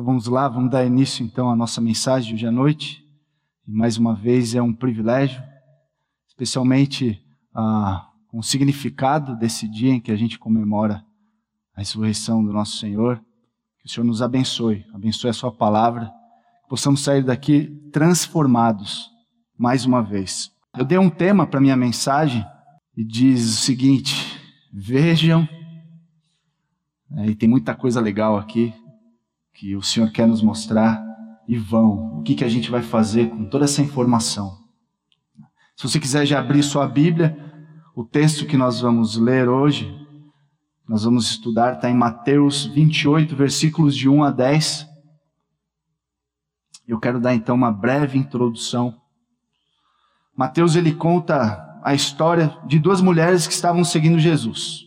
Então vamos lá, vamos dar início então à nossa mensagem de hoje à noite. E mais uma vez é um privilégio, especialmente ah, com o significado desse dia em que a gente comemora a ressurreição do nosso Senhor. Que o Senhor nos abençoe, abençoe a Sua palavra, que possamos sair daqui transformados mais uma vez. Eu dei um tema para minha mensagem e diz o seguinte: vejam, é, e tem muita coisa legal aqui que o Senhor quer nos mostrar e vão. O que, que a gente vai fazer com toda essa informação? Se você quiser já abrir sua Bíblia, o texto que nós vamos ler hoje, nós vamos estudar, está em Mateus 28, versículos de 1 a 10. Eu quero dar então uma breve introdução. Mateus ele conta a história de duas mulheres que estavam seguindo Jesus.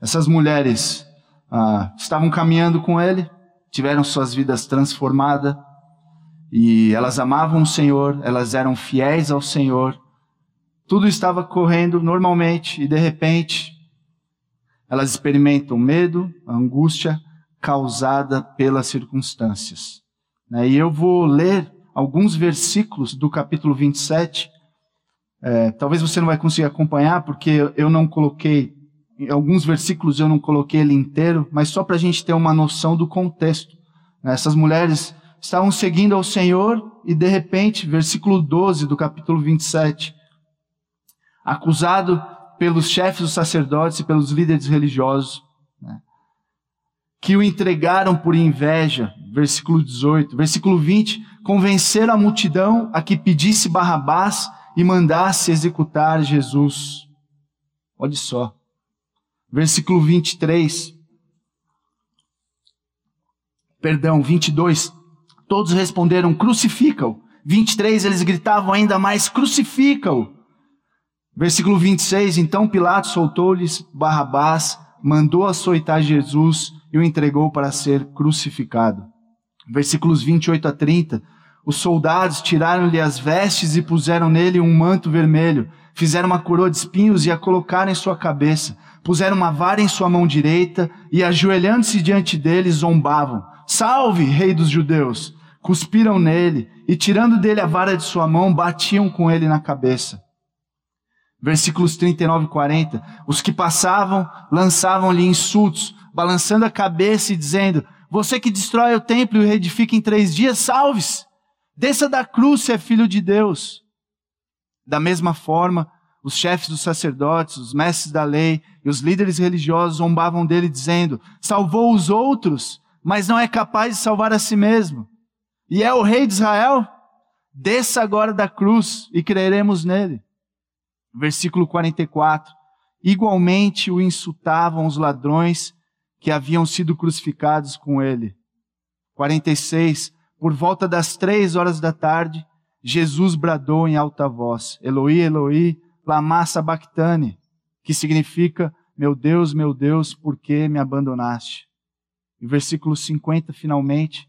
Essas mulheres ah, estavam caminhando com ele, tiveram suas vidas transformadas e elas amavam o Senhor, elas eram fiéis ao Senhor. Tudo estava correndo normalmente e de repente elas experimentam medo, angústia causada pelas circunstâncias. Né? E eu vou ler alguns versículos do capítulo 27. É, talvez você não vai conseguir acompanhar porque eu não coloquei em alguns versículos eu não coloquei ele inteiro, mas só para a gente ter uma noção do contexto. Né? Essas mulheres estavam seguindo ao Senhor e de repente, versículo 12 do capítulo 27, acusado pelos chefes dos sacerdotes e pelos líderes religiosos, né? que o entregaram por inveja, versículo 18, versículo 20, convenceram a multidão a que pedisse Barrabás e mandasse executar Jesus. Olha só. Versículo 23. Perdão, 22. Todos responderam: crucifica-o. 23, eles gritavam ainda mais: crucifica-o. Versículo 26. Então Pilatos soltou-lhes Barrabás, mandou açoitar Jesus e o entregou para ser crucificado. Versículos 28 a 30. Os soldados tiraram-lhe as vestes e puseram nele um manto vermelho. Fizeram uma coroa de espinhos e a colocaram em sua cabeça puseram uma vara em sua mão direita e, ajoelhando-se diante dele, zombavam: Salve, rei dos judeus! Cuspiram nele e, tirando dele a vara de sua mão, batiam com ele na cabeça. Versículos 39 e 40. Os que passavam lançavam-lhe insultos, balançando a cabeça e dizendo: Você que destrói o templo e o reedifica em três dias, salve-se! Desça da cruz se é filho de Deus. Da mesma forma, os chefes dos sacerdotes, os mestres da lei e os líderes religiosos zombavam dele, dizendo: Salvou os outros, mas não é capaz de salvar a si mesmo. E é o rei de Israel? Desça agora da cruz e creremos nele. Versículo 44. Igualmente o insultavam os ladrões que haviam sido crucificados com ele. 46. Por volta das três horas da tarde, Jesus bradou em alta voz: Eloi, Eloi, lama sabachthani, que significa, meu Deus, meu Deus, por que me abandonaste? E versículo 50, finalmente,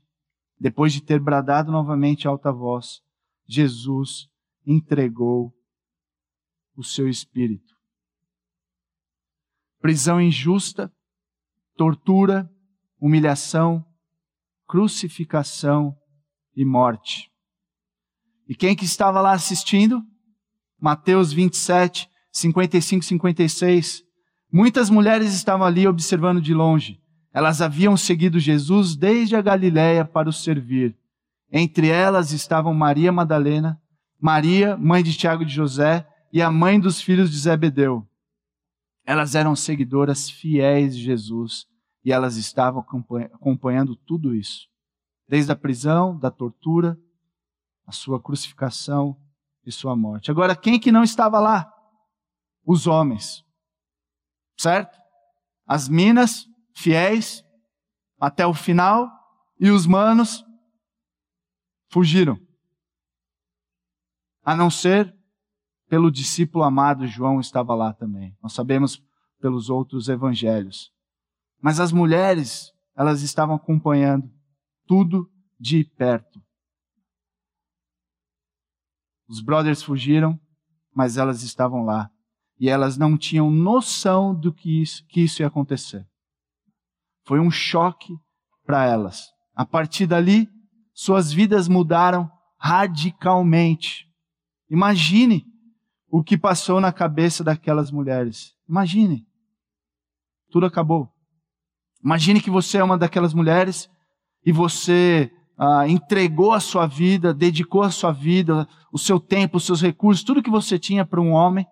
depois de ter bradado novamente alta voz, Jesus entregou o seu espírito. Prisão injusta, tortura, humilhação, crucificação e morte. E quem que estava lá assistindo? Mateus 27, 55, 56. Muitas mulheres estavam ali observando de longe. Elas haviam seguido Jesus desde a Galiléia para o servir. Entre elas estavam Maria Madalena, Maria, mãe de Tiago de José, e a mãe dos filhos de Zebedeu. Elas eram seguidoras fiéis de Jesus e elas estavam acompanhando tudo isso. Desde a prisão, da tortura, a sua crucificação e sua morte. Agora, quem que não estava lá? Os homens. Certo? As minas fiéis até o final e os manos fugiram. A não ser pelo discípulo amado João estava lá também. Nós sabemos pelos outros evangelhos. Mas as mulheres, elas estavam acompanhando tudo de perto. Os brothers fugiram, mas elas estavam lá. E elas não tinham noção do que isso, que isso ia acontecer. Foi um choque para elas. A partir dali, suas vidas mudaram radicalmente. Imagine o que passou na cabeça daquelas mulheres. Imagine. Tudo acabou. Imagine que você é uma daquelas mulheres e você ah, entregou a sua vida, dedicou a sua vida, o seu tempo, os seus recursos, tudo que você tinha para um homem.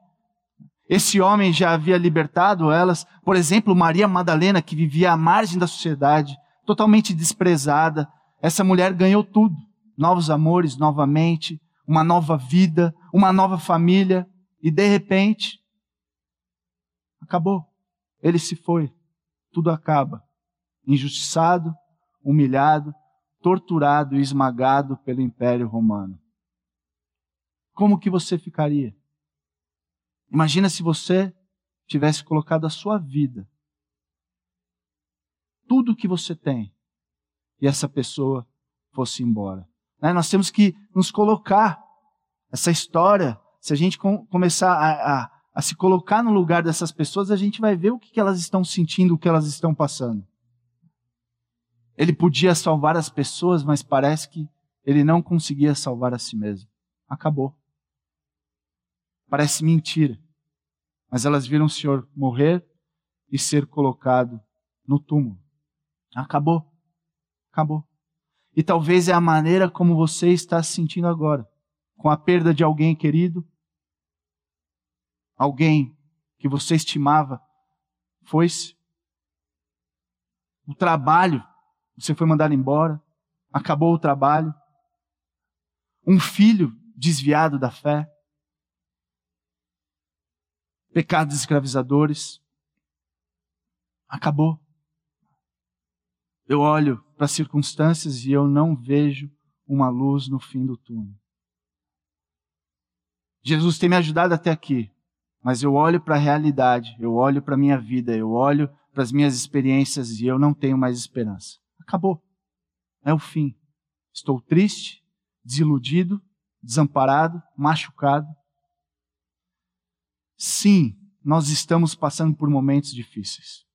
Esse homem já havia libertado elas. Por exemplo, Maria Madalena, que vivia à margem da sociedade, totalmente desprezada. Essa mulher ganhou tudo: novos amores novamente, uma nova vida, uma nova família. E de repente, acabou. Ele se foi. Tudo acaba. Injustiçado, humilhado, torturado e esmagado pelo Império Romano. Como que você ficaria? Imagina se você tivesse colocado a sua vida, tudo que você tem, e essa pessoa fosse embora. Né? Nós temos que nos colocar essa história. Se a gente com, começar a, a, a, se colocar no lugar dessas pessoas, a gente vai ver o que elas estão sentindo, o que elas estão passando. Ele podia salvar as pessoas, mas parece que ele não conseguia salvar a si mesmo. Acabou. Parece mentira. Mas elas viram o Senhor morrer e ser colocado no túmulo. Acabou. Acabou. E talvez é a maneira como você está se sentindo agora, com a perda de alguém querido, alguém que você estimava foi-se. O trabalho, você foi mandado embora, acabou o trabalho. Um filho desviado da fé pecados escravizadores. Acabou. Eu olho para as circunstâncias e eu não vejo uma luz no fim do túnel. Jesus tem me ajudado até aqui, mas eu olho para a realidade, eu olho para a minha vida, eu olho para as minhas experiências e eu não tenho mais esperança. Acabou. É o fim. Estou triste, desiludido, desamparado, machucado. Sim, nós estamos passando por momentos difíceis.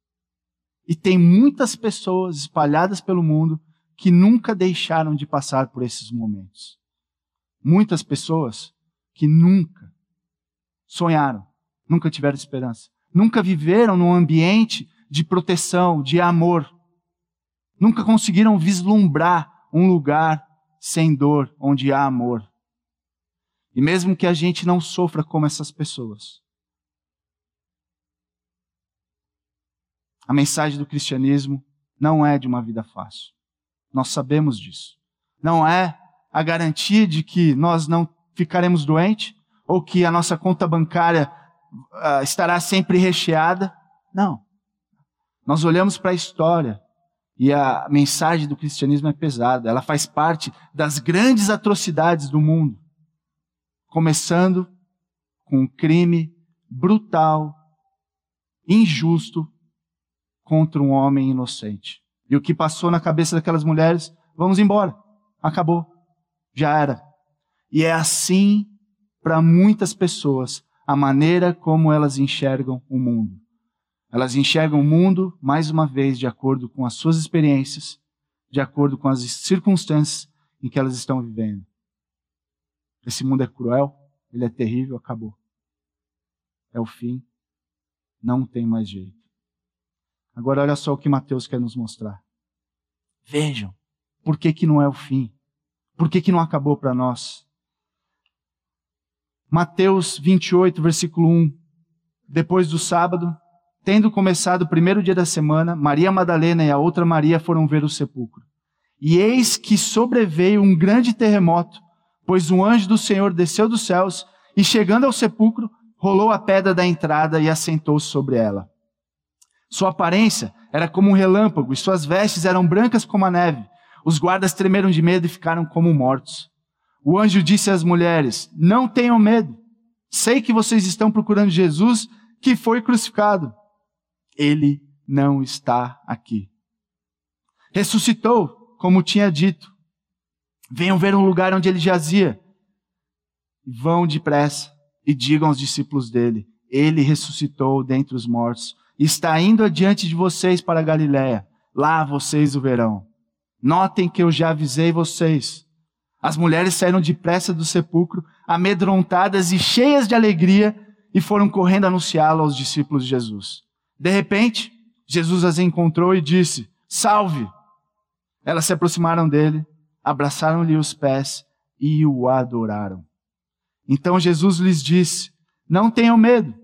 E tem muitas pessoas espalhadas pelo mundo que nunca deixaram de passar por esses momentos. Muitas pessoas que nunca sonharam, nunca tiveram esperança, nunca viveram num ambiente de proteção, de amor. Nunca conseguiram vislumbrar um lugar sem dor, onde há amor. E mesmo que a gente não sofra como essas pessoas, A mensagem do cristianismo não é de uma vida fácil. Nós sabemos disso. Não é a garantia de que nós não ficaremos doentes ou que a nossa conta bancária uh, estará sempre recheada. Não. Nós olhamos para a história e a mensagem do cristianismo é pesada. Ela faz parte das grandes atrocidades do mundo. Começando com um crime brutal, injusto contra um homem inocente. E o que passou na cabeça daquelas mulheres? Vamos embora. Acabou. Já era. E é assim para muitas pessoas a maneira como elas enxergam o mundo. Elas enxergam o mundo, mais uma vez, de acordo com as suas experiências, de acordo com as circunstâncias em que elas estão vivendo. Esse mundo é cruel, ele é terrível, acabou. É o fim, não tem mais jeito. Agora olha só o que Mateus quer nos mostrar. Vejam, por que, que não é o fim? Por que, que não acabou para nós? Mateus 28, versículo 1. Depois do sábado, tendo começado o primeiro dia da semana, Maria Madalena e a outra Maria foram ver o sepulcro. E eis que sobreveio um grande terremoto, pois um anjo do Senhor desceu dos céus e, chegando ao sepulcro, rolou a pedra da entrada e assentou-se sobre ela. Sua aparência era como um relâmpago e suas vestes eram brancas como a neve. Os guardas tremeram de medo e ficaram como mortos. O anjo disse às mulheres: Não tenham medo. Sei que vocês estão procurando Jesus que foi crucificado. Ele não está aqui. Ressuscitou, como tinha dito. Venham ver um lugar onde ele jazia. Vão depressa e digam aos discípulos dele: Ele ressuscitou dentre os mortos está indo adiante de vocês para Galiléia. Lá vocês o verão. Notem que eu já avisei vocês. As mulheres saíram depressa do sepulcro, amedrontadas e cheias de alegria, e foram correndo anunciá-lo aos discípulos de Jesus. De repente, Jesus as encontrou e disse: Salve! Elas se aproximaram dele, abraçaram-lhe os pés e o adoraram. Então Jesus lhes disse: Não tenham medo.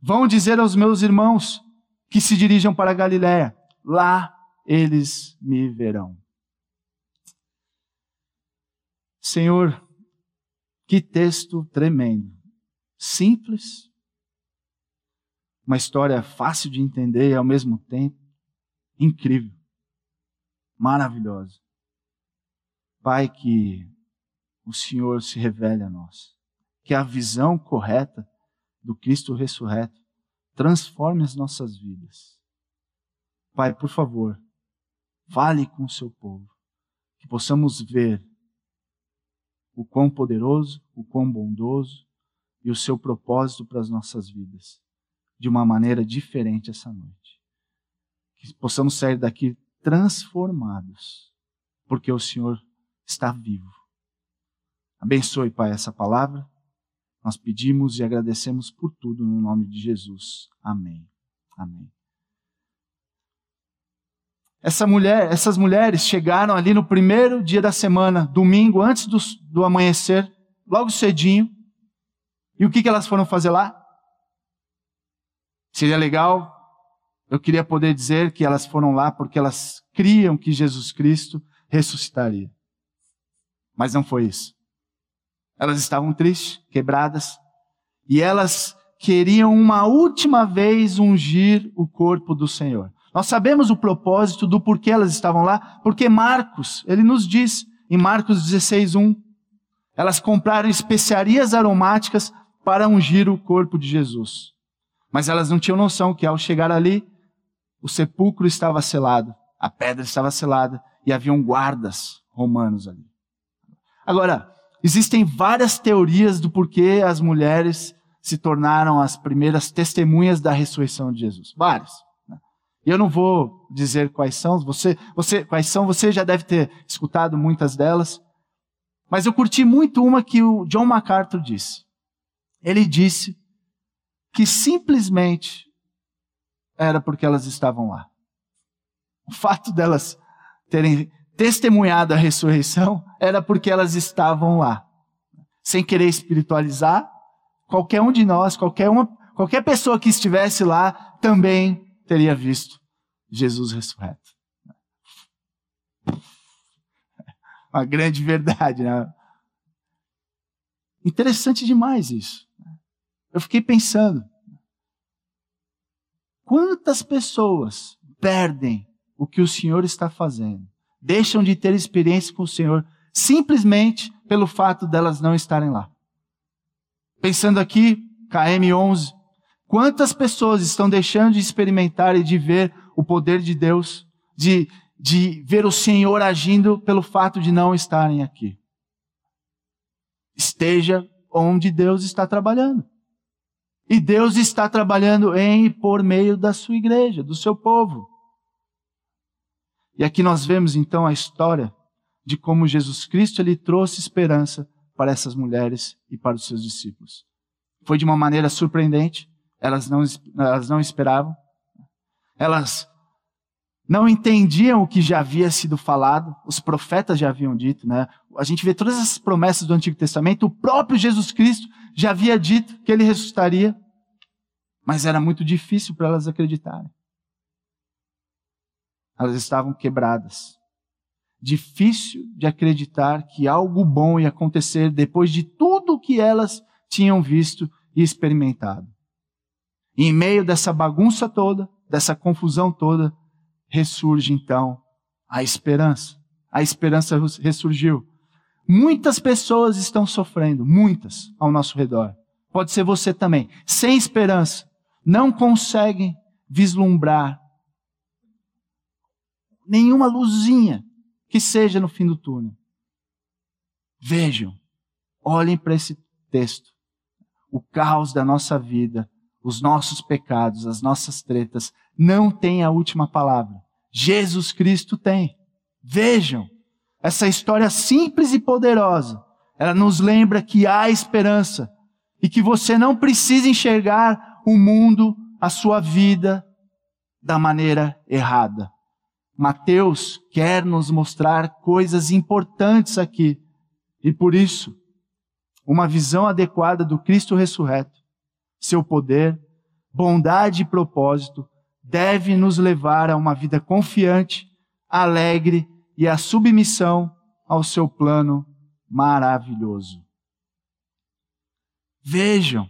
Vão dizer aos meus irmãos que se dirijam para Galiléia. Lá eles me verão. Senhor, que texto tremendo. Simples, uma história fácil de entender e ao mesmo tempo incrível, maravilhosa. Pai, que o Senhor se revele a nós, que a visão correta do Cristo ressurreto transforme as nossas vidas. Pai, por favor, fale com o seu povo, que possamos ver o quão poderoso, o quão bondoso e o seu propósito para as nossas vidas de uma maneira diferente essa noite. Que possamos sair daqui transformados, porque o Senhor está vivo. Abençoe, Pai, essa palavra. Nós pedimos e agradecemos por tudo no nome de Jesus. Amém. Amém. Essa mulher, essas mulheres chegaram ali no primeiro dia da semana, domingo, antes do, do amanhecer, logo cedinho. E o que, que elas foram fazer lá? Seria legal, eu queria poder dizer que elas foram lá porque elas criam que Jesus Cristo ressuscitaria. Mas não foi isso. Elas estavam tristes, quebradas, e elas queriam uma última vez ungir o corpo do Senhor. Nós sabemos o propósito do porquê elas estavam lá, porque Marcos, ele nos diz em Marcos 16:1, elas compraram especiarias aromáticas para ungir o corpo de Jesus. Mas elas não tinham noção que ao chegar ali, o sepulcro estava selado, a pedra estava selada e haviam guardas romanos ali. Agora, existem várias teorias do porquê as mulheres se tornaram as primeiras testemunhas da ressurreição de Jesus. Várias. E eu não vou dizer quais são, você, você, quais são, você já deve ter escutado muitas delas. Mas eu curti muito uma que o John MacArthur disse. Ele disse que simplesmente era porque elas estavam lá. O fato delas terem testemunhado a ressurreição era porque elas estavam lá. Sem querer espiritualizar, qualquer um de nós, qualquer uma, qualquer pessoa que estivesse lá também teria visto Jesus ressurreto. Uma grande verdade, né? Interessante demais isso. Eu fiquei pensando, quantas pessoas perdem o que o Senhor está fazendo, deixam de ter experiência com o Senhor simplesmente pelo fato delas não estarem lá. Pensando aqui, KM11, Quantas pessoas estão deixando de experimentar e de ver o poder de Deus, de, de ver o Senhor agindo pelo fato de não estarem aqui? Esteja onde Deus está trabalhando. E Deus está trabalhando em e por meio da sua igreja, do seu povo. E aqui nós vemos então a história de como Jesus Cristo ele trouxe esperança para essas mulheres e para os seus discípulos. Foi de uma maneira surpreendente, elas não, elas não esperavam. Elas não entendiam o que já havia sido falado, os profetas já haviam dito, né? A gente vê todas essas promessas do Antigo Testamento, o próprio Jesus Cristo já havia dito que ele ressuscitaria, mas era muito difícil para elas acreditarem. Elas estavam quebradas. Difícil de acreditar que algo bom ia acontecer depois de tudo o que elas tinham visto e experimentado. E em meio dessa bagunça toda, dessa confusão toda, ressurge então a esperança. A esperança ressurgiu. Muitas pessoas estão sofrendo, muitas ao nosso redor. Pode ser você também. Sem esperança, não conseguem vislumbrar nenhuma luzinha que seja no fim do túnel. Vejam, olhem para esse texto. O caos da nossa vida os nossos pecados, as nossas tretas, não têm a última palavra. Jesus Cristo tem. Vejam, essa história simples e poderosa, ela nos lembra que há esperança e que você não precisa enxergar o mundo, a sua vida, da maneira errada. Mateus quer nos mostrar coisas importantes aqui. E por isso, uma visão adequada do Cristo ressurreto, seu poder, bondade e propósito deve nos levar a uma vida confiante, alegre e a submissão ao seu plano maravilhoso. Vejam,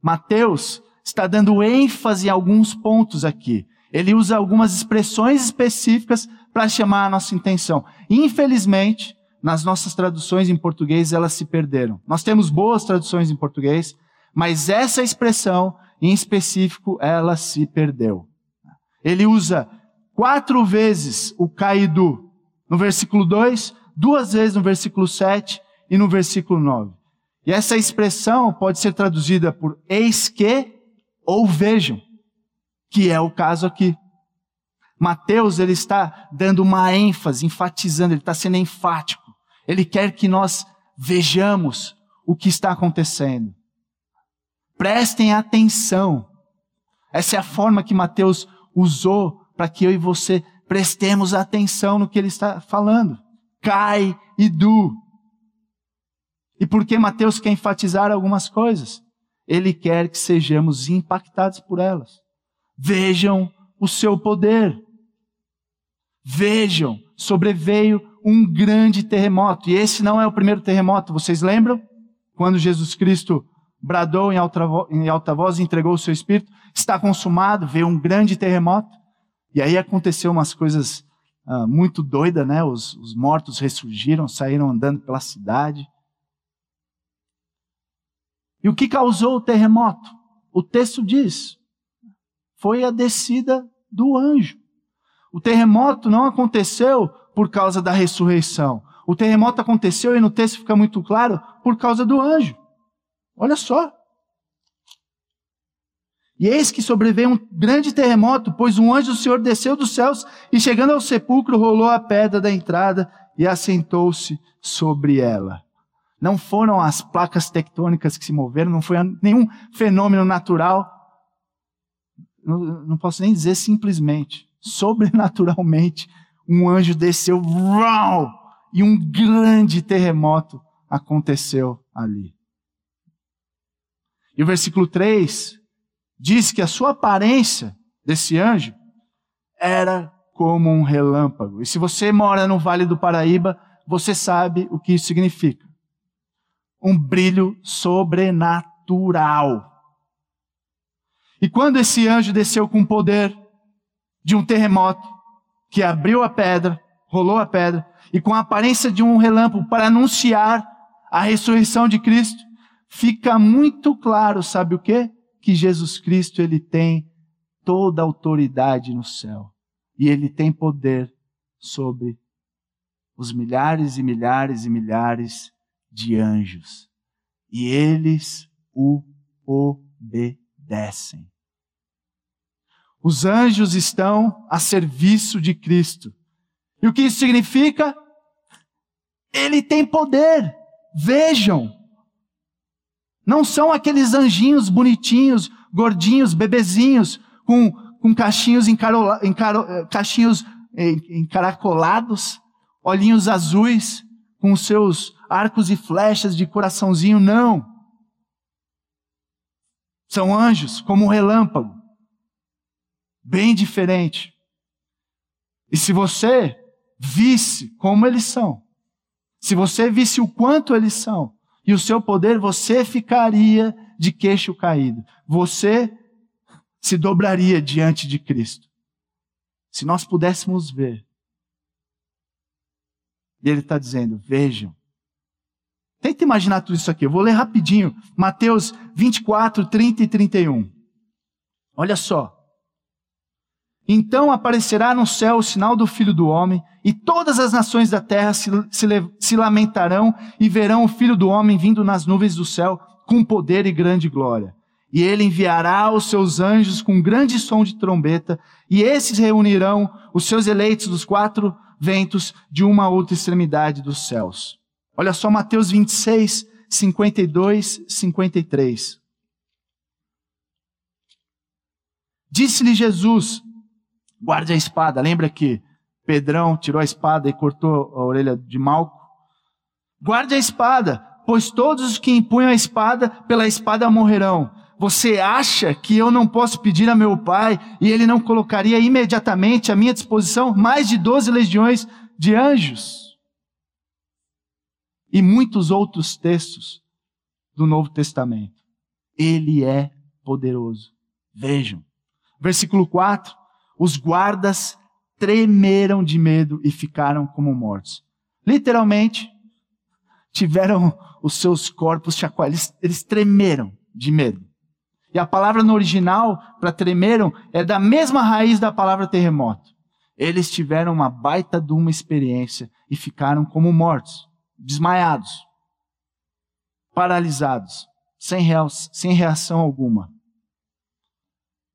Mateus está dando ênfase em alguns pontos aqui. Ele usa algumas expressões específicas para chamar a nossa intenção. Infelizmente, nas nossas traduções em português, elas se perderam. Nós temos boas traduções em português, mas essa expressão, em específico, ela se perdeu. Ele usa quatro vezes o caidu no versículo 2, duas vezes no versículo 7 e no versículo 9. E essa expressão pode ser traduzida por eis que ou vejam que é o caso aqui. Mateus, ele está dando uma ênfase, enfatizando, ele está sendo enfático. Ele quer que nós vejamos o que está acontecendo. Prestem atenção. Essa é a forma que Mateus usou para que eu e você prestemos atenção no que ele está falando. Cai e do. E por que Mateus quer enfatizar algumas coisas? Ele quer que sejamos impactados por elas. Vejam o seu poder. Vejam, sobreveio um grande terremoto. E esse não é o primeiro terremoto, vocês lembram? Quando Jesus Cristo bradou em alta, em alta voz e entregou o seu espírito, está consumado, veio um grande terremoto. E aí aconteceu umas coisas ah, muito doidas, né? Os, os mortos ressurgiram, saíram andando pela cidade. E o que causou o terremoto? O texto diz: foi a descida do anjo. O terremoto não aconteceu por causa da ressurreição. O terremoto aconteceu, e no texto fica muito claro, por causa do anjo. Olha só. E eis que sobreveio um grande terremoto, pois um anjo do Senhor desceu dos céus e, chegando ao sepulcro, rolou a pedra da entrada e assentou-se sobre ela. Não foram as placas tectônicas que se moveram, não foi nenhum fenômeno natural, não, não posso nem dizer simplesmente, sobrenaturalmente, um anjo desceu, uau, e um grande terremoto aconteceu ali. E o versículo 3 diz que a sua aparência desse anjo era como um relâmpago. E se você mora no Vale do Paraíba, você sabe o que isso significa. Um brilho sobrenatural. E quando esse anjo desceu com o poder de um terremoto, que abriu a pedra, rolou a pedra, e com a aparência de um relâmpago para anunciar a ressurreição de Cristo, fica muito claro, sabe o quê? Que Jesus Cristo, ele tem toda a autoridade no céu. E ele tem poder sobre os milhares e milhares e milhares de anjos. E eles o obedecem. Os anjos estão a serviço de Cristo. E o que isso significa? Ele tem poder. Vejam. Não são aqueles anjinhos bonitinhos, gordinhos, bebezinhos, com, com cachinhos, encarola, encaro, eh, cachinhos encaracolados, olhinhos azuis, com seus arcos e flechas de coraçãozinho. Não. São anjos, como um relâmpago bem diferente. E se você visse como eles são, se você visse o quanto eles são e o seu poder, você ficaria de queixo caído. Você se dobraria diante de Cristo. Se nós pudéssemos ver. E ele está dizendo: vejam. Tenta imaginar tudo isso aqui. Eu vou ler rapidinho. Mateus 24, 30 e 31. Olha só. Então aparecerá no céu o sinal do Filho do Homem, e todas as nações da terra se, se, se, lamentarão e verão o Filho do Homem vindo nas nuvens do céu com poder e grande glória. E ele enviará os seus anjos com grande som de trombeta, e esses reunirão os seus eleitos dos quatro ventos de uma outra extremidade dos céus. Olha só Mateus 26, 52, 53. Disse-lhe Jesus: guarde a espada. Lembra que Pedrão tirou a espada e cortou a orelha de Malco? Guarde a espada, pois todos os que empunham a espada, pela espada morrerão. Você acha que eu não posso pedir a meu pai e ele não colocaria imediatamente à minha disposição mais de doze legiões de anjos? E muitos outros textos do Novo Testamento. Ele é poderoso. Vejam. Versículo 4: Os guardas tremeram de medo e ficaram como mortos. Literalmente, tiveram os seus corpos chacoalhados, eles, tremeram de medo. E a palavra no original para tremeram é da mesma raiz da palavra terremoto. Eles tiveram uma baita de uma experiência e ficaram como mortos, desmaiados, paralisados, sem reação alguma.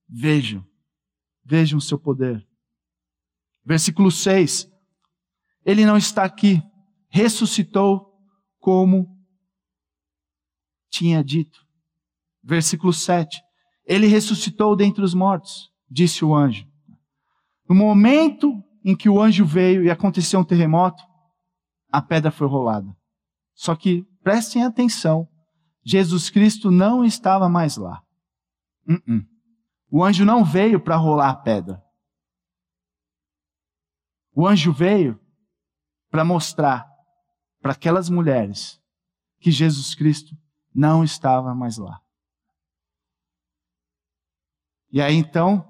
Vejam, vejam o seu poder. Versículo 6. Ele não está aqui, ressuscitou como tinha dito. Versículo 7. Ele ressuscitou dentre os mortos, disse o anjo. No momento em que o anjo veio e aconteceu um terremoto, a pedra foi rolada. Só que prestem atenção, Jesus Cristo não estava mais lá. Uh -uh. O anjo não veio para rolar a pedra. O anjo veio para mostrar para aquelas mulheres que Jesus Cristo não estava mais lá. E aí então,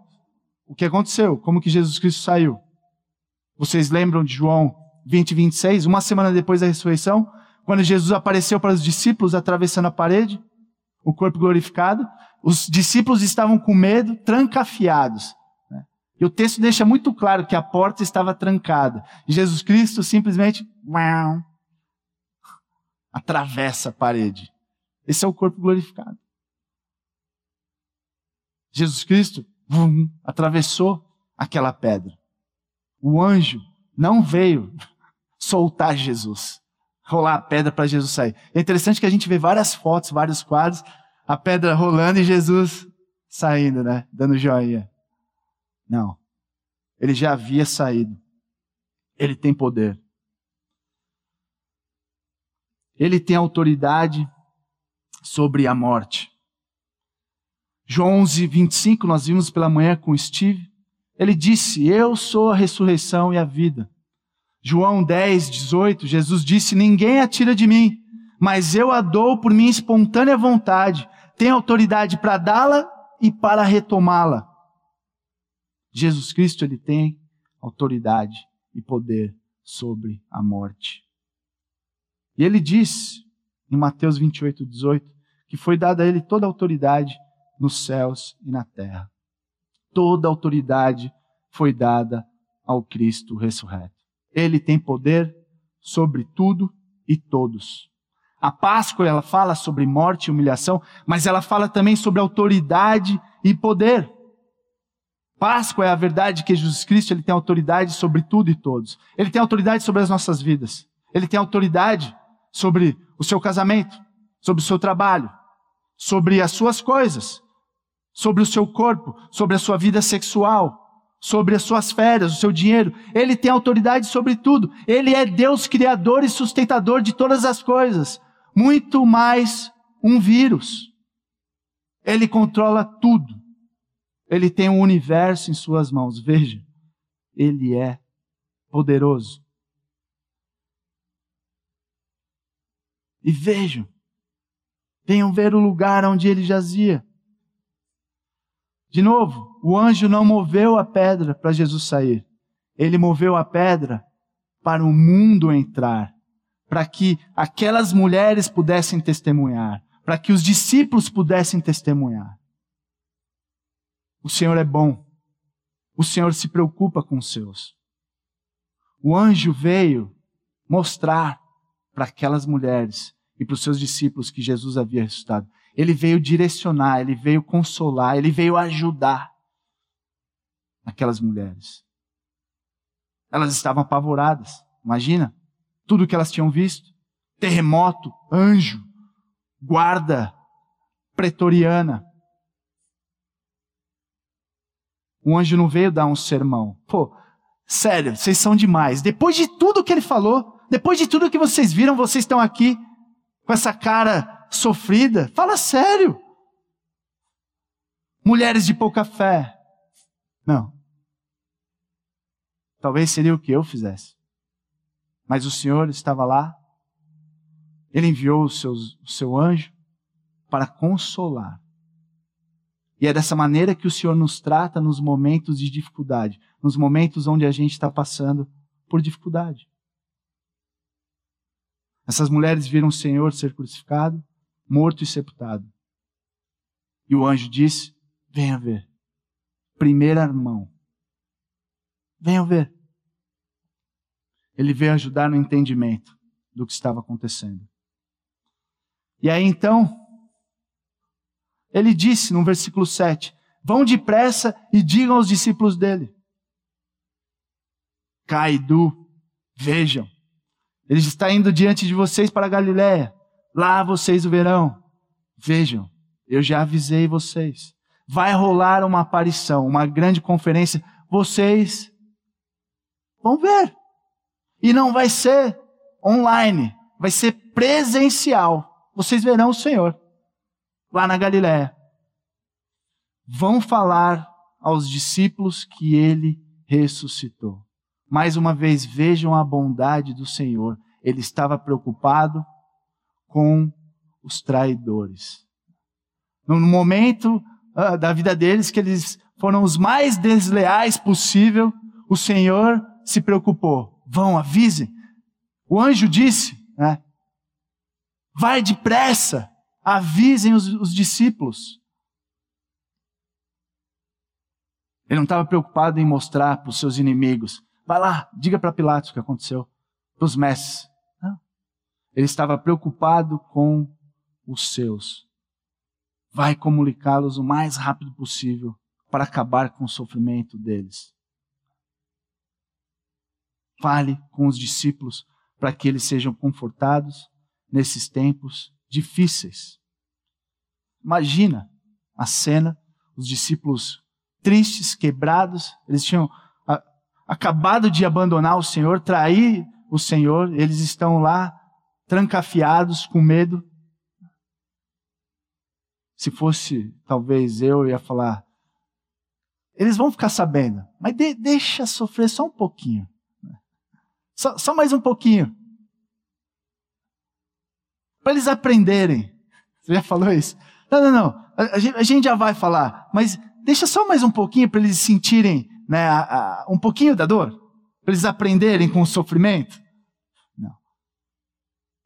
o que aconteceu? Como que Jesus Cristo saiu? Vocês lembram de João 20, 26? Uma semana depois da ressurreição, quando Jesus apareceu para os discípulos atravessando a parede, o corpo glorificado, os discípulos estavam com medo, trancafiados. Né? E o texto deixa muito claro que a porta estava trancada. Jesus Cristo simplesmente uau, atravessa a parede. Esse é o corpo glorificado. Jesus Cristo vum, atravessou aquela pedra. O anjo não veio soltar Jesus, rolar a pedra para Jesus sair. É interessante que a gente vê várias fotos, vários quadros a pedra rolando e Jesus saindo, né? Dando joinha. Não. Ele já havia saído. Ele tem poder. Ele tem autoridade sobre a morte. João 11, 25, nós vimos pela manhã com Steve. Ele disse: Eu sou a ressurreição e a vida. João 10, 18, Jesus disse: Ninguém atira de mim, mas eu a dou por minha espontânea vontade tem autoridade para dá-la e para retomá-la. Jesus Cristo ele tem autoridade e poder sobre a morte. E ele diz em Mateus 28, 18 que foi dada a ele toda a autoridade nos céus e na terra. Toda a autoridade foi dada ao Cristo ressurreto. Ele tem poder sobre tudo e todos. A Páscoa, ela fala sobre morte e humilhação, mas ela fala também sobre autoridade e poder. Páscoa é a verdade que Jesus Cristo ele tem autoridade sobre tudo e todos. Ele tem autoridade sobre as nossas vidas. Ele tem autoridade sobre o seu casamento, sobre o seu trabalho, sobre as suas coisas, sobre o seu corpo, sobre a sua vida sexual, sobre as suas férias, o seu dinheiro. Ele tem autoridade sobre tudo. Ele é Deus criador e sustentador de todas as coisas muito mais um vírus. Ele controla tudo. Ele tem o um universo em suas mãos. Veja, ele é poderoso. E vejam, venham ver o lugar onde ele jazia. De novo, o anjo não moveu a pedra para Jesus sair. Ele moveu a pedra para o mundo entrar para que aquelas mulheres pudessem testemunhar, para que os discípulos pudessem testemunhar. O Senhor é bom. O Senhor se preocupa com os seus. O anjo veio mostrar para aquelas mulheres e para os seus discípulos que Jesus havia ressuscitado. Ele veio direcionar, ele veio consolar, ele veio ajudar aquelas mulheres. Elas estavam apavoradas. Imagina tudo que elas tinham visto: terremoto, anjo, guarda pretoriana. O anjo não veio dar um sermão. Pô, sério, vocês são demais. Depois de tudo que ele falou, depois de tudo que vocês viram, vocês estão aqui com essa cara sofrida. Fala sério. Mulheres de pouca fé. Não. Talvez seria o que eu fizesse. Mas o Senhor estava lá. Ele enviou o seu, o seu anjo para consolar. E é dessa maneira que o Senhor nos trata nos momentos de dificuldade, nos momentos onde a gente está passando por dificuldade. Essas mulheres viram o Senhor ser crucificado, morto e sepultado. E o anjo disse: Venha ver. Primeira mão. Venha ver. Ele veio ajudar no entendimento do que estava acontecendo. E aí então, ele disse no versículo 7: Vão depressa e digam aos discípulos dele: Caidu, vejam, ele está indo diante de vocês para Galiléia. Lá vocês o verão. Vejam, eu já avisei vocês. Vai rolar uma aparição, uma grande conferência. Vocês vão ver. E não vai ser online, vai ser presencial. Vocês verão o Senhor lá na Galiléia. Vão falar aos discípulos que ele ressuscitou. Mais uma vez, vejam a bondade do Senhor. Ele estava preocupado com os traidores. No momento uh, da vida deles que eles foram os mais desleais possível, o Senhor se preocupou. Vão, avisem. O anjo disse, né? Vai depressa, avisem os, os discípulos. Ele não estava preocupado em mostrar para os seus inimigos. Vai lá, diga para Pilatos o que aconteceu. Para os mestres. Não. Ele estava preocupado com os seus. Vai comunicá-los o mais rápido possível para acabar com o sofrimento deles. Fale com os discípulos para que eles sejam confortados nesses tempos difíceis. Imagina a cena, os discípulos tristes, quebrados, eles tinham a, acabado de abandonar o Senhor, trair o Senhor, eles estão lá trancafiados, com medo. Se fosse talvez eu, eu ia falar, eles vão ficar sabendo, mas de, deixa sofrer só um pouquinho. Só, só mais um pouquinho para eles aprenderem. Você já falou isso? Não, não, não. A, a gente já vai falar, mas deixa só mais um pouquinho para eles sentirem né, a, a, um pouquinho da dor, para eles aprenderem com o sofrimento. Não.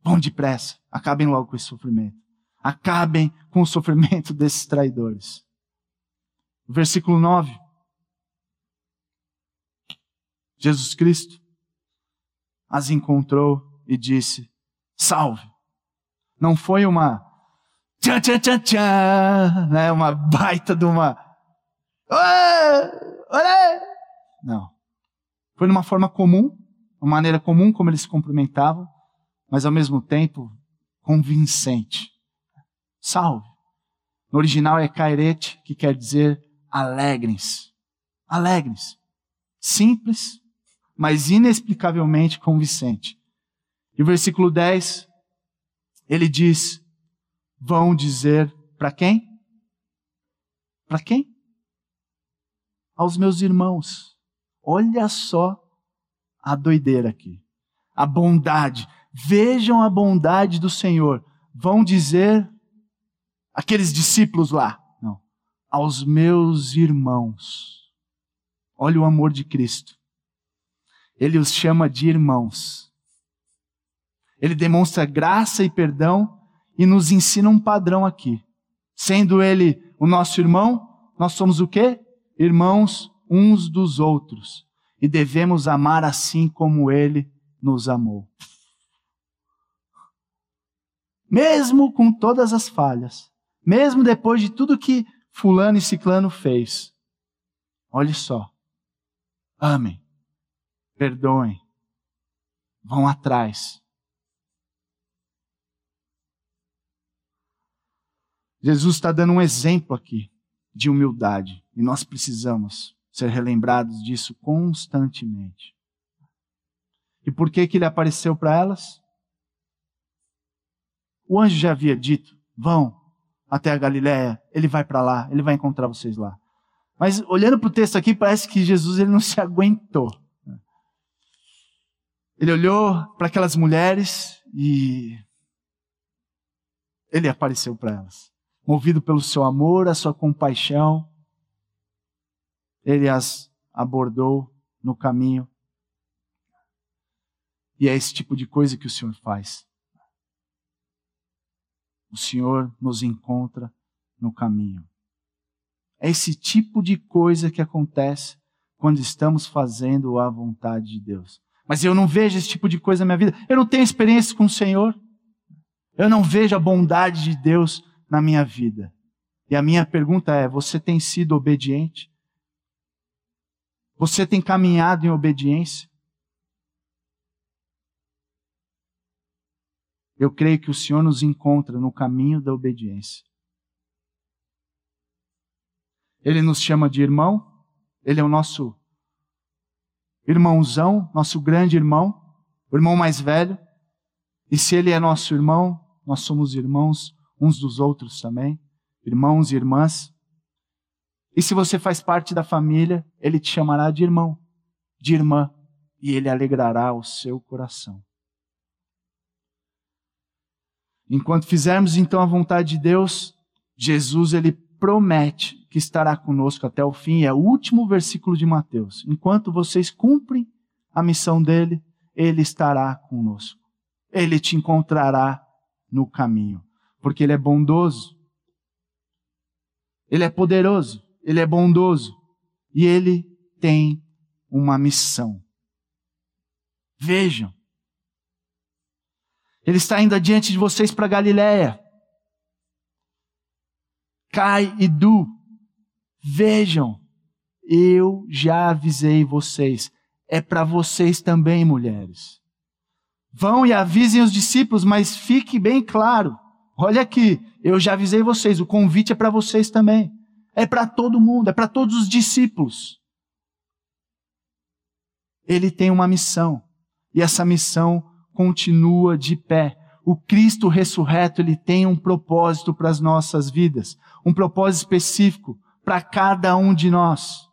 Vão depressa, acabem logo com esse sofrimento. Acabem com o sofrimento desses traidores. Versículo 9. Jesus Cristo as encontrou e disse: Salve. Não foi uma tchan, tchan, tchan, tchan, né? uma baita de uma. Não. Foi de uma forma comum, uma maneira comum como eles se cumprimentavam, mas ao mesmo tempo convincente. Salve. No original é kairete, que quer dizer alegrem-se. Alegrem-se. Simples, mas inexplicavelmente convincente. E o versículo 10 ele diz: vão dizer para quem? Para quem? Aos meus irmãos. Olha só a doideira aqui. A bondade. Vejam a bondade do Senhor. Vão dizer aqueles discípulos lá. Não. Aos meus irmãos. Olha o amor de Cristo. Ele os chama de irmãos. Ele demonstra graça e perdão e nos ensina um padrão aqui. Sendo ele o nosso irmão, nós somos o quê? Irmãos uns dos outros. E devemos amar assim como ele nos amou. Mesmo com todas as falhas, mesmo depois de tudo que fulano e ciclano fez. Olhe só. Amem. Perdoem, vão atrás. Jesus está dando um exemplo aqui de humildade e nós precisamos ser relembrados disso constantemente. E por que que ele apareceu para elas? O anjo já havia dito: vão até a Galiléia, ele vai para lá, ele vai encontrar vocês lá. Mas olhando para o texto aqui, parece que Jesus ele não se aguentou. Ele olhou para aquelas mulheres e ele apareceu para elas. Movido pelo seu amor, a sua compaixão, ele as abordou no caminho. E é esse tipo de coisa que o Senhor faz. O Senhor nos encontra no caminho. É esse tipo de coisa que acontece quando estamos fazendo a vontade de Deus. Mas eu não vejo esse tipo de coisa na minha vida. Eu não tenho experiência com o Senhor. Eu não vejo a bondade de Deus na minha vida. E a minha pergunta é: você tem sido obediente? Você tem caminhado em obediência? Eu creio que o Senhor nos encontra no caminho da obediência. Ele nos chama de irmão, ele é o nosso irmãozão, nosso grande irmão, o irmão mais velho. E se ele é nosso irmão, nós somos irmãos uns dos outros também, irmãos e irmãs. E se você faz parte da família, ele te chamará de irmão, de irmã, e ele alegrará o seu coração. Enquanto fizermos então a vontade de Deus, Jesus ele promete que estará conosco até o fim, é o último versículo de Mateus. Enquanto vocês cumprem a missão dele, ele estará conosco. Ele te encontrará no caminho, porque ele é bondoso. Ele é poderoso, ele é bondoso e ele tem uma missão. Vejam, ele está indo adiante de vocês para Galiléia. Cai e Du, Vejam, eu já avisei vocês. É para vocês também, mulheres. Vão e avisem os discípulos, mas fique bem claro. Olha aqui, eu já avisei vocês, o convite é para vocês também. É para todo mundo, é para todos os discípulos. Ele tem uma missão, e essa missão continua de pé. O Cristo ressurreto, ele tem um propósito para as nossas vidas, um propósito específico para cada um de nós.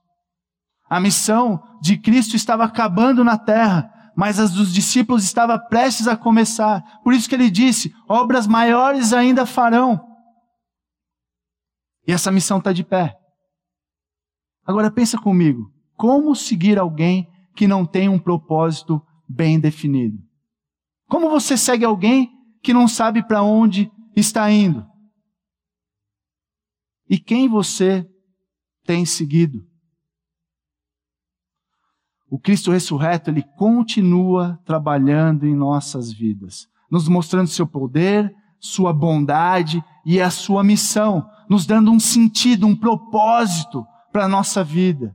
A missão de Cristo estava acabando na terra, mas as dos discípulos estava prestes a começar. Por isso que ele disse: obras maiores ainda farão. E essa missão está de pé. Agora pensa comigo: como seguir alguém que não tem um propósito bem definido? Como você segue alguém que não sabe para onde está indo? E quem você tem seguido. O Cristo ressurreto, ele continua trabalhando em nossas vidas, nos mostrando seu poder, sua bondade e a sua missão, nos dando um sentido, um propósito para a nossa vida.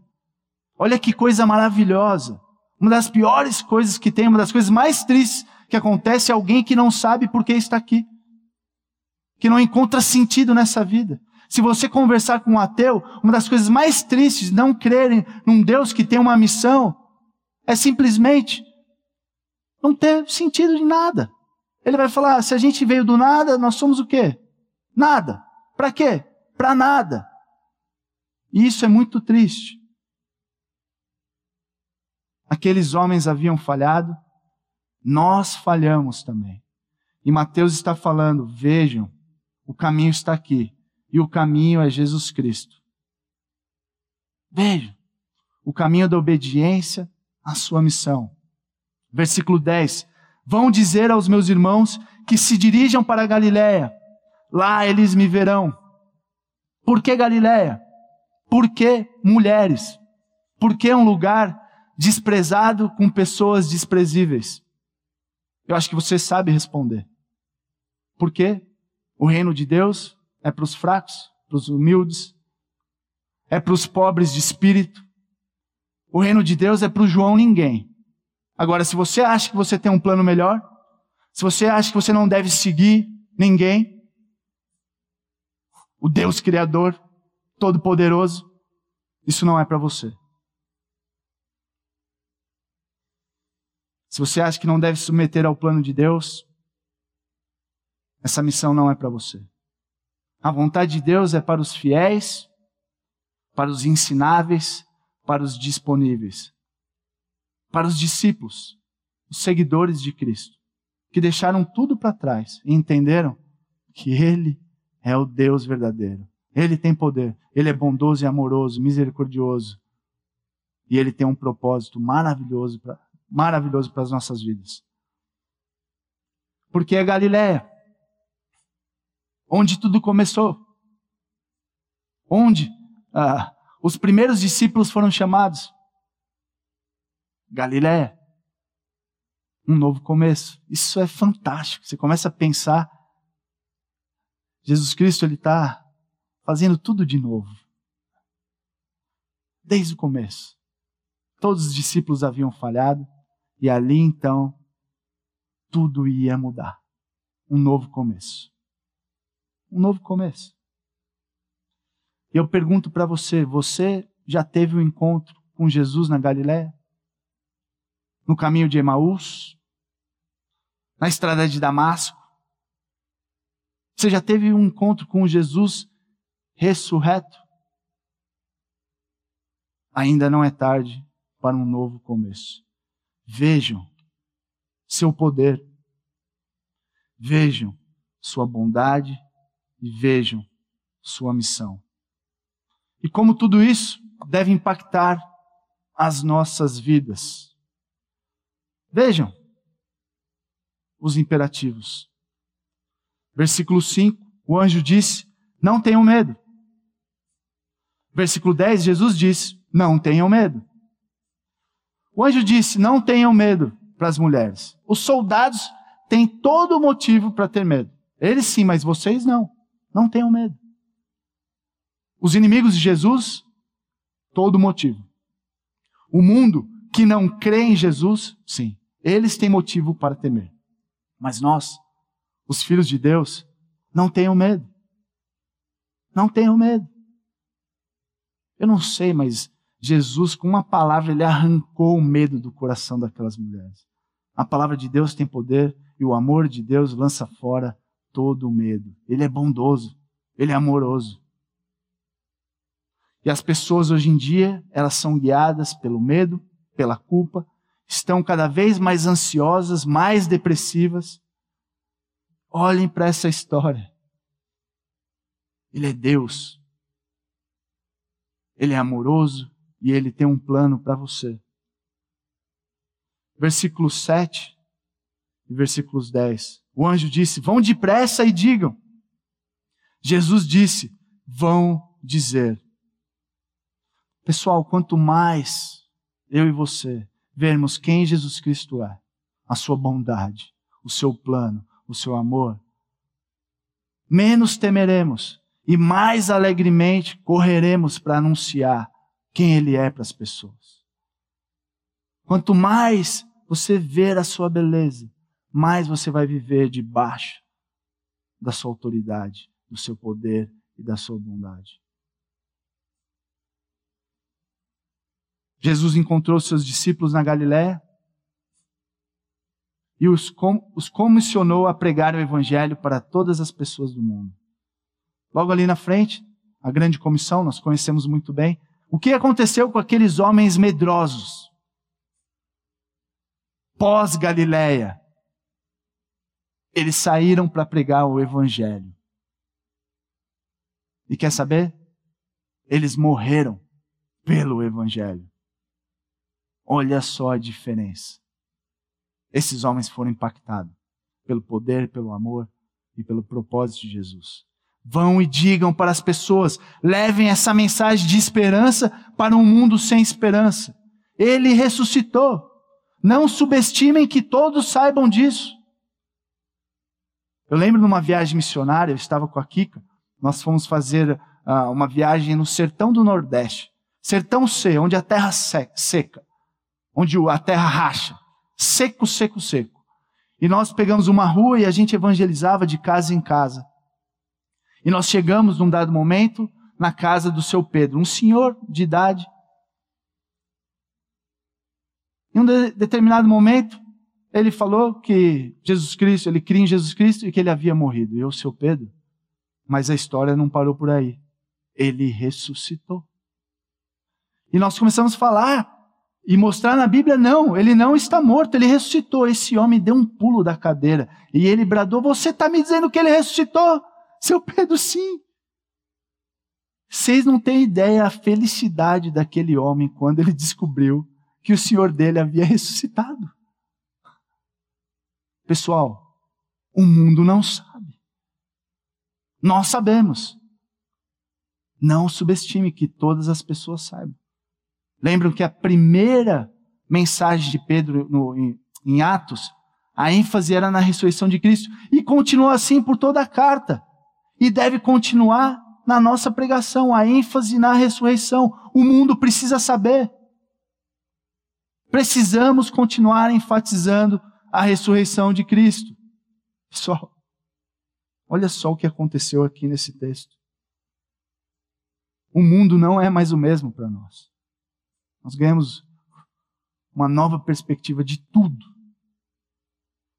Olha que coisa maravilhosa. Uma das piores coisas que tem, uma das coisas mais tristes que acontece é alguém que não sabe por que está aqui, que não encontra sentido nessa vida. Se você conversar com um ateu, uma das coisas mais tristes não crerem num Deus que tem uma missão é simplesmente não ter sentido de nada. Ele vai falar: se a gente veio do nada, nós somos o quê? Nada. Para quê? Para nada. E isso é muito triste. Aqueles homens haviam falhado, nós falhamos também. E Mateus está falando: vejam, o caminho está aqui e o caminho é Jesus Cristo. Veja, o caminho da obediência à sua missão. Versículo 10. Vão dizer aos meus irmãos que se dirijam para a Galiléia. Lá eles me verão. Por que Galiléia? Por que mulheres? Por que um lugar desprezado com pessoas desprezíveis? Eu acho que você sabe responder. Por quê? O reino de Deus é para os fracos, para os humildes, é para os pobres de espírito. O reino de Deus é para o João ninguém. Agora, se você acha que você tem um plano melhor, se você acha que você não deve seguir ninguém, o Deus Criador, Todo-Poderoso, isso não é para você. Se você acha que não deve se submeter ao plano de Deus, essa missão não é para você. A vontade de Deus é para os fiéis, para os ensináveis, para os disponíveis, para os discípulos, os seguidores de Cristo, que deixaram tudo para trás e entenderam que Ele é o Deus verdadeiro. Ele tem poder, Ele é bondoso e amoroso, misericordioso. E Ele tem um propósito maravilhoso para maravilhoso para as nossas vidas. Porque é Galiléia, onde tudo começou. Onde ah, os primeiros discípulos foram chamados. Galiléia. Um novo começo. Isso é fantástico. Você começa a pensar. Jesus Cristo, Ele está fazendo tudo de novo. Desde o começo. Todos os discípulos haviam falhado. E ali então, tudo ia mudar. Um novo começo. Um novo começo. Eu pergunto para você: você já teve um encontro com Jesus na Galiléia? No caminho de Emaús? Na estrada de Damasco? Você já teve um encontro com Jesus ressurreto? Ainda não é tarde para um novo começo. Vejam seu poder, vejam sua bondade e vejam sua missão. E como tudo isso deve impactar as nossas vidas. Vejam os imperativos. Versículo 5, o anjo disse: Não tenham medo. Versículo 10, Jesus disse: Não tenham medo. O anjo disse: Não tenham medo para as mulheres. Os soldados têm todo motivo para ter medo. Eles sim, mas vocês não. Não tenham medo. Os inimigos de Jesus, todo motivo. O mundo que não crê em Jesus, sim, eles têm motivo para temer. Mas nós, os filhos de Deus, não tenham medo. Não tenham medo. Eu não sei, mas Jesus, com uma palavra, ele arrancou o medo do coração daquelas mulheres. A palavra de Deus tem poder e o amor de Deus lança fora todo o medo. Ele é bondoso, ele é amoroso. E as pessoas hoje em dia, elas são guiadas pelo medo, pela culpa, estão cada vez mais ansiosas, mais depressivas. Olhem para essa história. Ele é Deus. Ele é amoroso, e Ele tem um plano para você. Versículo 7 e versículos 10. O anjo disse: Vão depressa e digam. Jesus disse: Vão dizer. Pessoal, quanto mais eu e você vermos quem Jesus Cristo é, a sua bondade, o seu plano, o seu amor, menos temeremos e mais alegremente correremos para anunciar quem Ele é para as pessoas. Quanto mais você ver a sua beleza, mais você vai viver debaixo da sua autoridade, do seu poder e da sua bondade. Jesus encontrou seus discípulos na Galiléia e os, com, os comissionou a pregar o Evangelho para todas as pessoas do mundo. Logo ali na frente, a grande comissão, nós conhecemos muito bem, o que aconteceu com aqueles homens medrosos? Pós-Galileia. Eles saíram para pregar o Evangelho. E quer saber? Eles morreram pelo Evangelho. Olha só a diferença. Esses homens foram impactados pelo poder, pelo amor e pelo propósito de Jesus. Vão e digam para as pessoas, levem essa mensagem de esperança para um mundo sem esperança. Ele ressuscitou. Não subestimem que todos saibam disso. Eu lembro numa viagem missionária, eu estava com a Kika, nós fomos fazer uh, uma viagem no sertão do Nordeste. Sertão C, onde a terra seca, onde a terra racha. Seco, seco, seco. E nós pegamos uma rua e a gente evangelizava de casa em casa. E nós chegamos num dado momento na casa do seu Pedro, um senhor de idade. Em um de determinado momento, ele falou que Jesus Cristo, ele cria em Jesus Cristo e que ele havia morrido. E eu, seu Pedro, mas a história não parou por aí. Ele ressuscitou. E nós começamos a falar e mostrar na Bíblia, não, ele não está morto, ele ressuscitou. Esse homem deu um pulo da cadeira e ele bradou: Você está me dizendo que ele ressuscitou? Seu Pedro, sim. Vocês não têm ideia a felicidade daquele homem quando ele descobriu que o Senhor dele havia ressuscitado. Pessoal, o mundo não sabe. Nós sabemos. Não subestime que todas as pessoas saibam. Lembram que a primeira mensagem de Pedro no, em, em Atos, a ênfase era na ressurreição de Cristo. E continua assim por toda a carta. E deve continuar na nossa pregação, a ênfase na ressurreição. O mundo precisa saber. Precisamos continuar enfatizando a ressurreição de Cristo. Pessoal, olha só o que aconteceu aqui nesse texto. O mundo não é mais o mesmo para nós. Nós ganhamos uma nova perspectiva de tudo.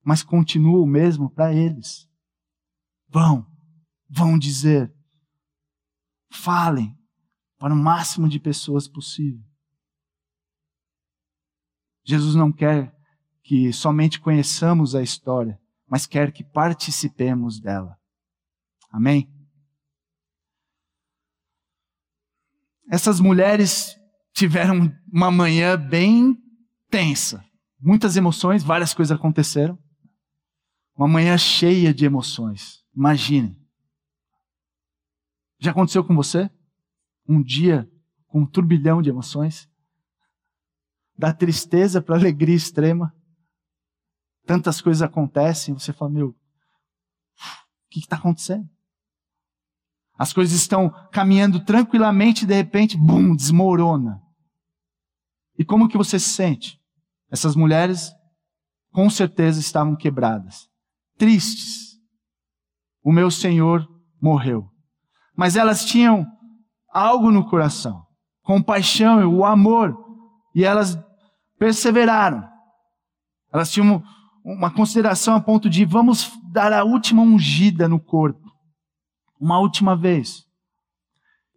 Mas continua o mesmo para eles. Vão, vão dizer, falem para o máximo de pessoas possível. Jesus não quer que somente conheçamos a história, mas quer que participemos dela. Amém? Essas mulheres tiveram uma manhã bem tensa. Muitas emoções, várias coisas aconteceram. Uma manhã cheia de emoções. Imagine. Já aconteceu com você? Um dia com um turbilhão de emoções? Da tristeza para a alegria extrema. Tantas coisas acontecem, você fala, meu, o que está acontecendo? As coisas estão caminhando tranquilamente e de repente, bum, desmorona. E como que você se sente? Essas mulheres com certeza estavam quebradas, tristes. O meu Senhor morreu. Mas elas tinham algo no coração, compaixão, o amor, e elas perseveraram. Elas tinham uma consideração a ponto de vamos dar a última ungida no corpo, uma última vez.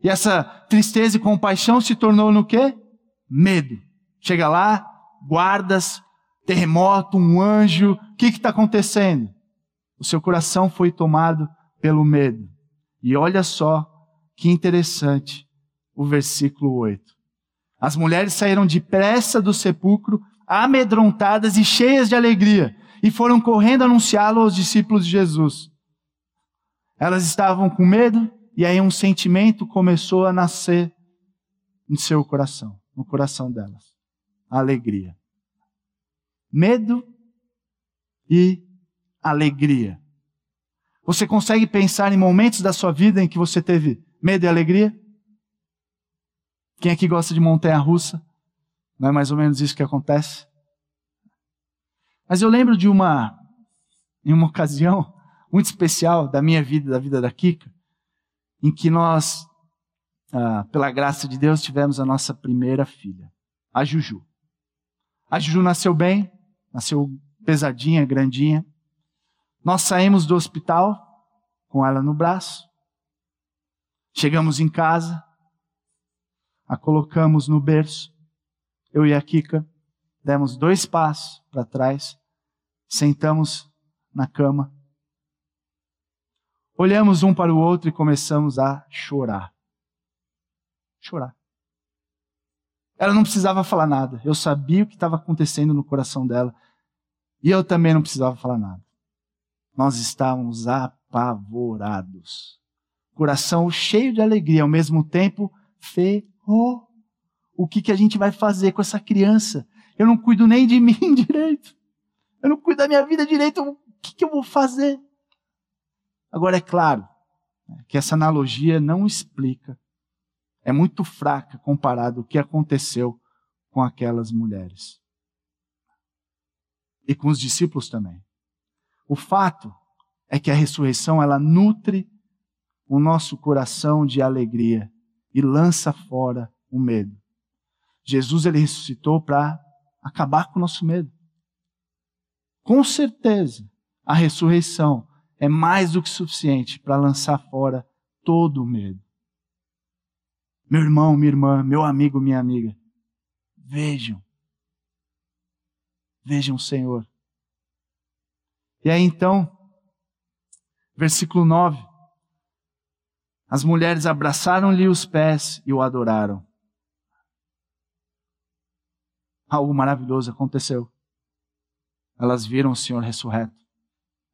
E essa tristeza e compaixão se tornou no quê? Medo. Chega lá, guardas, terremoto, um anjo, o que está acontecendo? O seu coração foi tomado pelo medo. E olha só que interessante o versículo 8. As mulheres saíram depressa do sepulcro, amedrontadas e cheias de alegria, e foram correndo anunciá-lo aos discípulos de Jesus. Elas estavam com medo, e aí um sentimento começou a nascer no seu coração, no coração delas. Alegria. Medo e alegria. Você consegue pensar em momentos da sua vida em que você teve medo e alegria? Quem aqui gosta de montanha russa? Não é mais ou menos isso que acontece? Mas eu lembro de uma, em uma ocasião muito especial da minha vida, da vida da Kika, em que nós, ah, pela graça de Deus, tivemos a nossa primeira filha, a Juju. A Juju nasceu bem, nasceu pesadinha, grandinha. Nós saímos do hospital com ela no braço. Chegamos em casa, a colocamos no berço. Eu e a Kika demos dois passos para trás, sentamos na cama, olhamos um para o outro e começamos a chorar. Chorar. Ela não precisava falar nada. Eu sabia o que estava acontecendo no coração dela. E eu também não precisava falar nada. Nós estávamos apavorados. Coração cheio de alegria, ao mesmo tempo ferrou. O que, que a gente vai fazer com essa criança? Eu não cuido nem de mim direito. Eu não cuido da minha vida direito. O que, que eu vou fazer? Agora, é claro né, que essa analogia não explica, é muito fraca comparado ao que aconteceu com aquelas mulheres. e com os discípulos também. O fato é que a ressurreição ela nutre o nosso coração de alegria e lança fora o medo. Jesus ele ressuscitou para acabar com o nosso medo. Com certeza, a ressurreição é mais do que suficiente para lançar fora todo o medo. Meu irmão, minha irmã, meu amigo, minha amiga, vejam. Vejam o Senhor. E aí então, versículo 9. As mulheres abraçaram-lhe os pés e o adoraram. Algo maravilhoso aconteceu. Elas viram o Senhor ressurreto.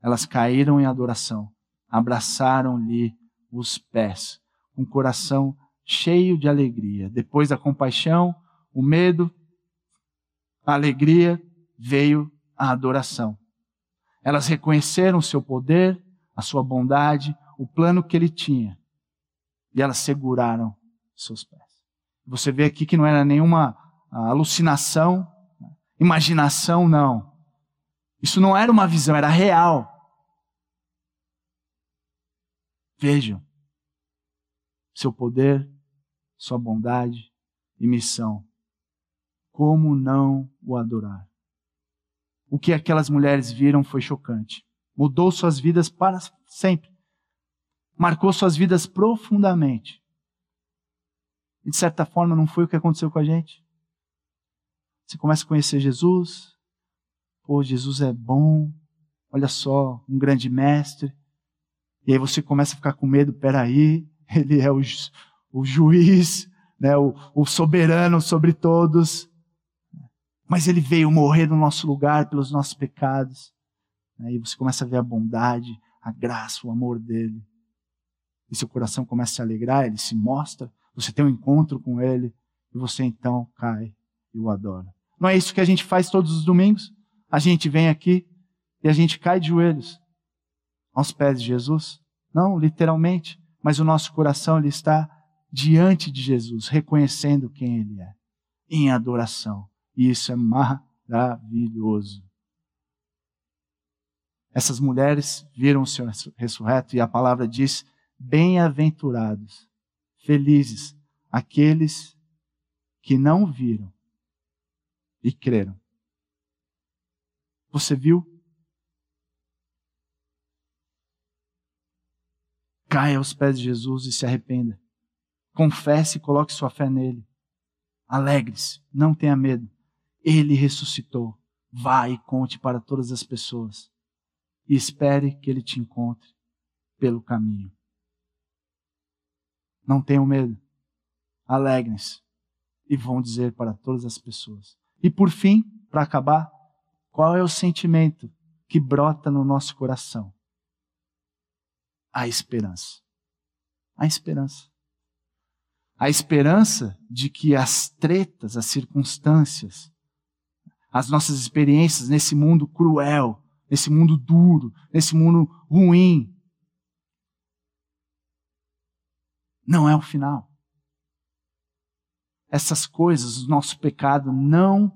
Elas caíram em adoração, abraçaram-lhe os pés, com o coração cheio de alegria. Depois da compaixão, o medo, a alegria, veio a adoração. Elas reconheceram o seu poder, a sua bondade, o plano que ele tinha. E elas seguraram seus pés. Você vê aqui que não era nenhuma alucinação, imaginação, não. Isso não era uma visão, era real. Vejam seu poder, sua bondade e missão. Como não o adorar? O que aquelas mulheres viram foi chocante. Mudou suas vidas para sempre. Marcou suas vidas profundamente. E de certa forma não foi o que aconteceu com a gente. Você começa a conhecer Jesus. Pô, Jesus é bom. Olha só, um grande mestre. E aí você começa a ficar com medo, peraí, ele é o, o juiz, né, o, o soberano sobre todos. Mas ele veio morrer no nosso lugar pelos nossos pecados. E você começa a ver a bondade, a graça, o amor dele. E seu coração começa a se alegrar, ele se mostra, você tem um encontro com ele, e você então cai e o adora. Não é isso que a gente faz todos os domingos? A gente vem aqui e a gente cai de joelhos aos pés de Jesus? Não, literalmente, mas o nosso coração ele está diante de Jesus, reconhecendo quem ele é, em adoração. E isso é maravilhoso. Essas mulheres viram o Senhor ressurreto e a palavra diz: bem-aventurados, felizes, aqueles que não viram e creram. Você viu? Caia aos pés de Jesus e se arrependa. Confesse e coloque sua fé nele. Alegre-se, não tenha medo. Ele ressuscitou. Vá e conte para todas as pessoas. E espere que ele te encontre pelo caminho. Não tenham medo. Alegrem-se. E vão dizer para todas as pessoas. E por fim, para acabar, qual é o sentimento que brota no nosso coração? A esperança. A esperança. A esperança de que as tretas, as circunstâncias, as nossas experiências nesse mundo cruel, nesse mundo duro, nesse mundo ruim, não é o final. Essas coisas, o nosso pecado não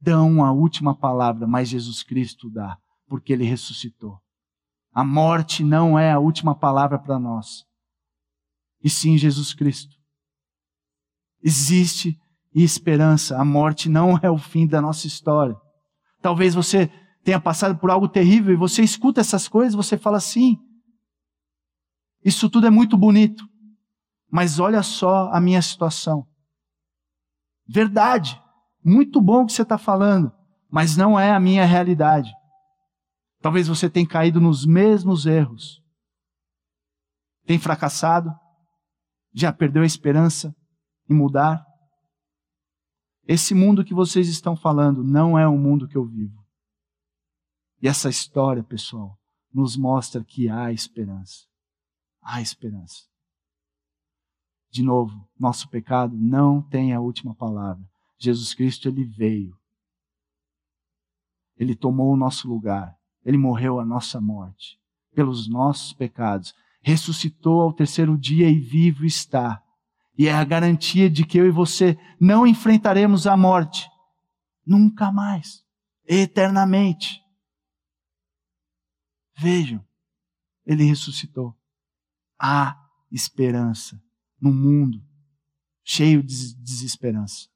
dão a última palavra, mas Jesus Cristo dá, porque ele ressuscitou. A morte não é a última palavra para nós, e sim Jesus Cristo. Existe esperança, a morte não é o fim da nossa história. Talvez você tenha passado por algo terrível e você escuta essas coisas e você fala assim: isso tudo é muito bonito, mas olha só a minha situação. Verdade. Muito bom o que você está falando, mas não é a minha realidade. Talvez você tenha caído nos mesmos erros. Tem fracassado? Já perdeu a esperança em mudar? Esse mundo que vocês estão falando não é o mundo que eu vivo. E essa história, pessoal, nos mostra que há esperança. Há esperança. De novo, nosso pecado não tem a última palavra. Jesus Cristo, ele veio. Ele tomou o nosso lugar. Ele morreu a nossa morte pelos nossos pecados. Ressuscitou ao terceiro dia e vivo está. E é a garantia de que eu e você não enfrentaremos a morte. Nunca mais. eternamente. Vejam, ele ressuscitou. Há esperança no mundo cheio de desesperança.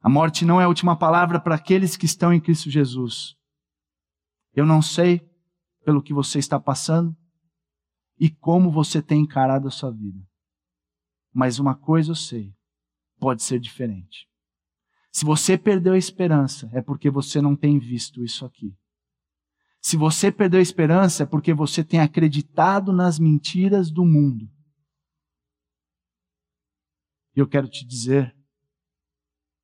A morte não é a última palavra para aqueles que estão em Cristo Jesus. Eu não sei pelo que você está passando e como você tem encarado a sua vida. Mas uma coisa eu sei, pode ser diferente. Se você perdeu a esperança, é porque você não tem visto isso aqui. Se você perdeu a esperança, é porque você tem acreditado nas mentiras do mundo. E eu quero te dizer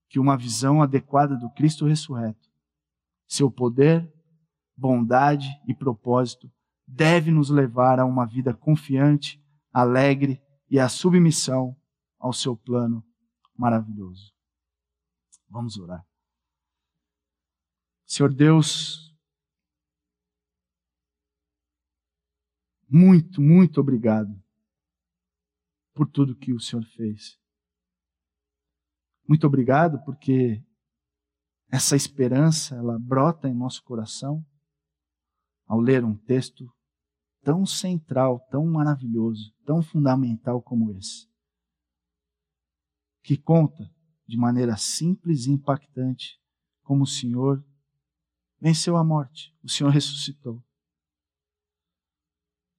que uma visão adequada do Cristo ressurreto, seu poder, bondade e propósito deve nos levar a uma vida confiante, alegre e a submissão ao seu plano maravilhoso. Vamos orar. Senhor Deus, muito, muito obrigado por tudo que o Senhor fez. Muito obrigado porque essa esperança ela brota em nosso coração ao ler um texto tão central, tão maravilhoso, tão fundamental como esse, que conta de maneira simples e impactante como o Senhor venceu a morte, o Senhor ressuscitou.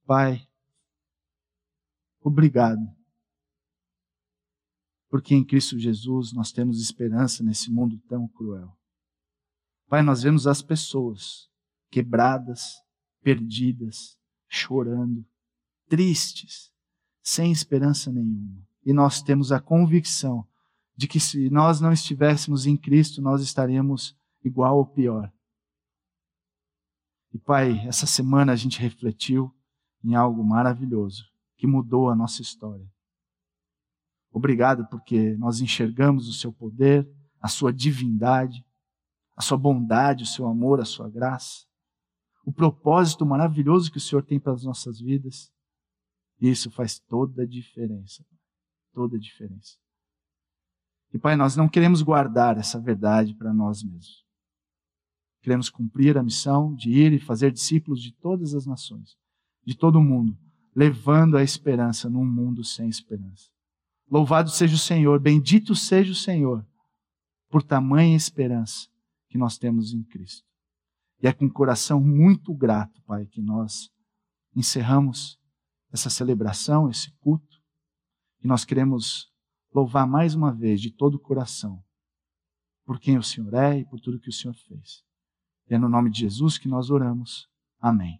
Pai, obrigado porque em Cristo Jesus nós temos esperança nesse mundo tão cruel. Pai, nós vemos as pessoas quebradas, perdidas, chorando, tristes, sem esperança nenhuma. E nós temos a convicção de que se nós não estivéssemos em Cristo, nós estaríamos igual ou pior. E Pai, essa semana a gente refletiu em algo maravilhoso que mudou a nossa história. Obrigado porque nós enxergamos o seu poder, a sua divindade, a sua bondade, o seu amor, a sua graça, o propósito maravilhoso que o Senhor tem para as nossas vidas. Isso faz toda a diferença. Toda a diferença. E Pai, nós não queremos guardar essa verdade para nós mesmos. Queremos cumprir a missão de ir e fazer discípulos de todas as nações, de todo o mundo, levando a esperança num mundo sem esperança. Louvado seja o Senhor, bendito seja o Senhor, por tamanha esperança que nós temos em Cristo. E é com um coração muito grato, Pai, que nós encerramos essa celebração, esse culto, e nós queremos louvar mais uma vez de todo o coração por quem o Senhor é e por tudo que o Senhor fez. E é no nome de Jesus que nós oramos. Amém.